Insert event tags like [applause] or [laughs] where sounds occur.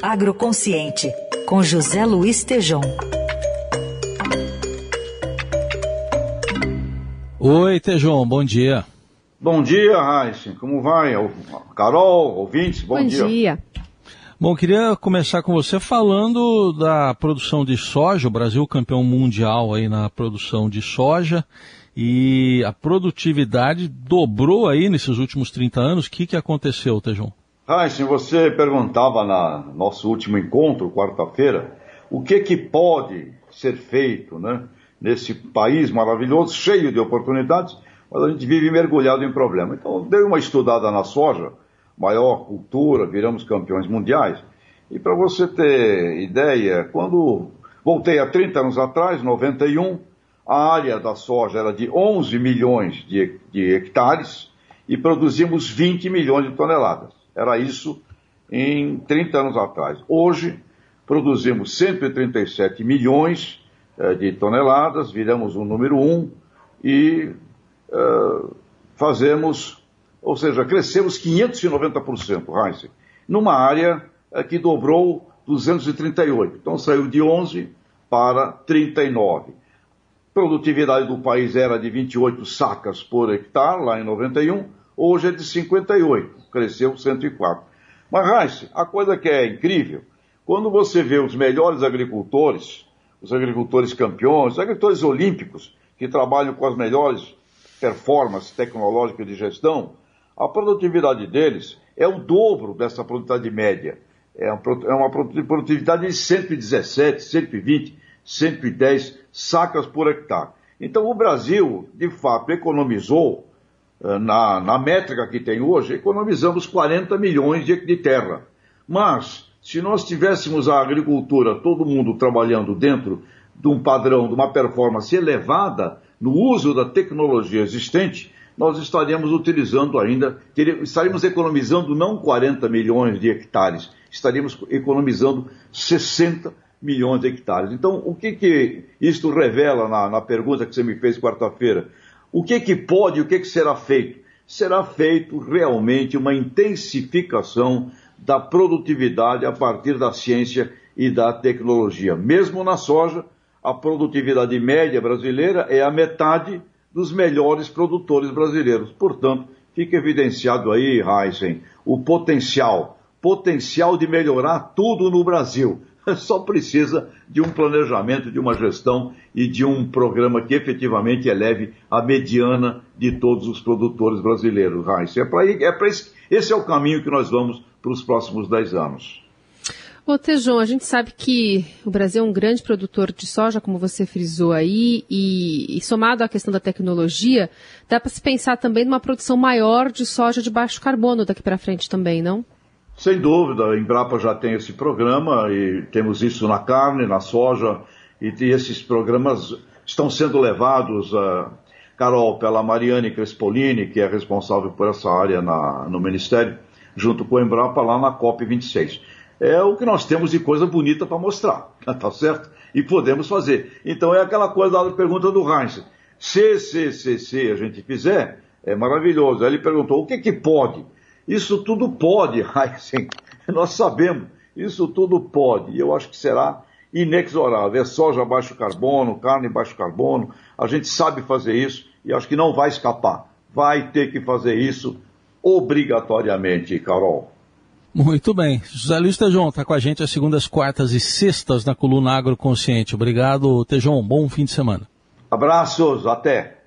Agroconsciente, com José Luiz Tejom. Oi, Tejom, bom dia. Bom dia, Raíssa. Como vai? Carol, ouvintes, bom, bom dia. Bom dia. Bom, queria começar com você falando da produção de soja. O Brasil campeão mundial aí na produção de soja e a produtividade dobrou aí nesses últimos 30 anos. O que, que aconteceu, Tejão? Raíssa, você perguntava no nosso último encontro, quarta-feira, o que que pode ser feito, né? Nesse país maravilhoso, cheio de oportunidades, mas a gente vive mergulhado em problema. Então, dei uma estudada na soja, maior cultura, viramos campeões mundiais. E para você ter ideia, quando voltei há 30 anos atrás, 91, a área da soja era de 11 milhões de, de hectares e produzimos 20 milhões de toneladas. Era isso em 30 anos atrás. Hoje, produzimos 137 milhões eh, de toneladas, viramos o número um e uh, fazemos ou seja, crescemos 590%, Heinz, numa área eh, que dobrou 238. Então saiu de 11 para 39. Produtividade do país era de 28 sacas por hectare, lá em 91, hoje é de 58, cresceu 104. Mas, Heinz, a coisa que é incrível, quando você vê os melhores agricultores, os agricultores campeões, os agricultores olímpicos, que trabalham com as melhores performances tecnológicas de gestão, a produtividade deles é o dobro dessa produtividade média. É uma é produtividade de 117, 120, 110 sacas por hectare. Então o Brasil, de fato, economizou, na, na métrica que tem hoje, economizamos 40 milhões de, de terra. Mas, se nós tivéssemos a agricultura, todo mundo trabalhando dentro de um padrão, de uma performance elevada, no uso da tecnologia existente, nós estaríamos utilizando ainda, estaríamos economizando não 40 milhões de hectares, estaríamos economizando 60 milhões de hectares. Então, o que, que isto revela na, na pergunta que você me fez quarta-feira? O que, que pode, o que, que será feito? Será feito realmente uma intensificação da produtividade a partir da ciência e da tecnologia. Mesmo na soja, a produtividade média brasileira é a metade dos melhores produtores brasileiros. Portanto, fica evidenciado aí, Heisen, o potencial, potencial de melhorar tudo no Brasil. [laughs] Só precisa de um planejamento, de uma gestão e de um programa que efetivamente eleve a mediana de todos os produtores brasileiros, Heisen. É para é esse, esse é o caminho que nós vamos para os próximos dez anos. Ô Tejon, a gente sabe que o Brasil é um grande produtor de soja, como você frisou aí, e, e somado à questão da tecnologia, dá para se pensar também numa produção maior de soja de baixo carbono daqui para frente também, não? Sem dúvida, a Embrapa já tem esse programa e temos isso na carne, na soja, e, esses programas estão sendo levados, uh, Carol, pela Mariane Crespolini, que é responsável por essa área na, no Ministério, junto com a Embrapa lá na COP26 é o que nós temos de coisa bonita para mostrar, [laughs] tá certo? E podemos fazer. Então é aquela coisa da pergunta do Heinz. Se, se, se, se a gente fizer, é maravilhoso. Aí ele perguntou, o que que pode? Isso tudo pode, [laughs] Heinz. Nós sabemos, isso tudo pode. E eu acho que será inexorável. É soja baixo carbono, carne baixo carbono. A gente sabe fazer isso e acho que não vai escapar. Vai ter que fazer isso obrigatoriamente, Carol. Muito bem. José Luiz Tejon está com a gente às segundas, quartas e sextas na coluna Agroconsciente. Obrigado, Tejon. Bom fim de semana. Abraços, até.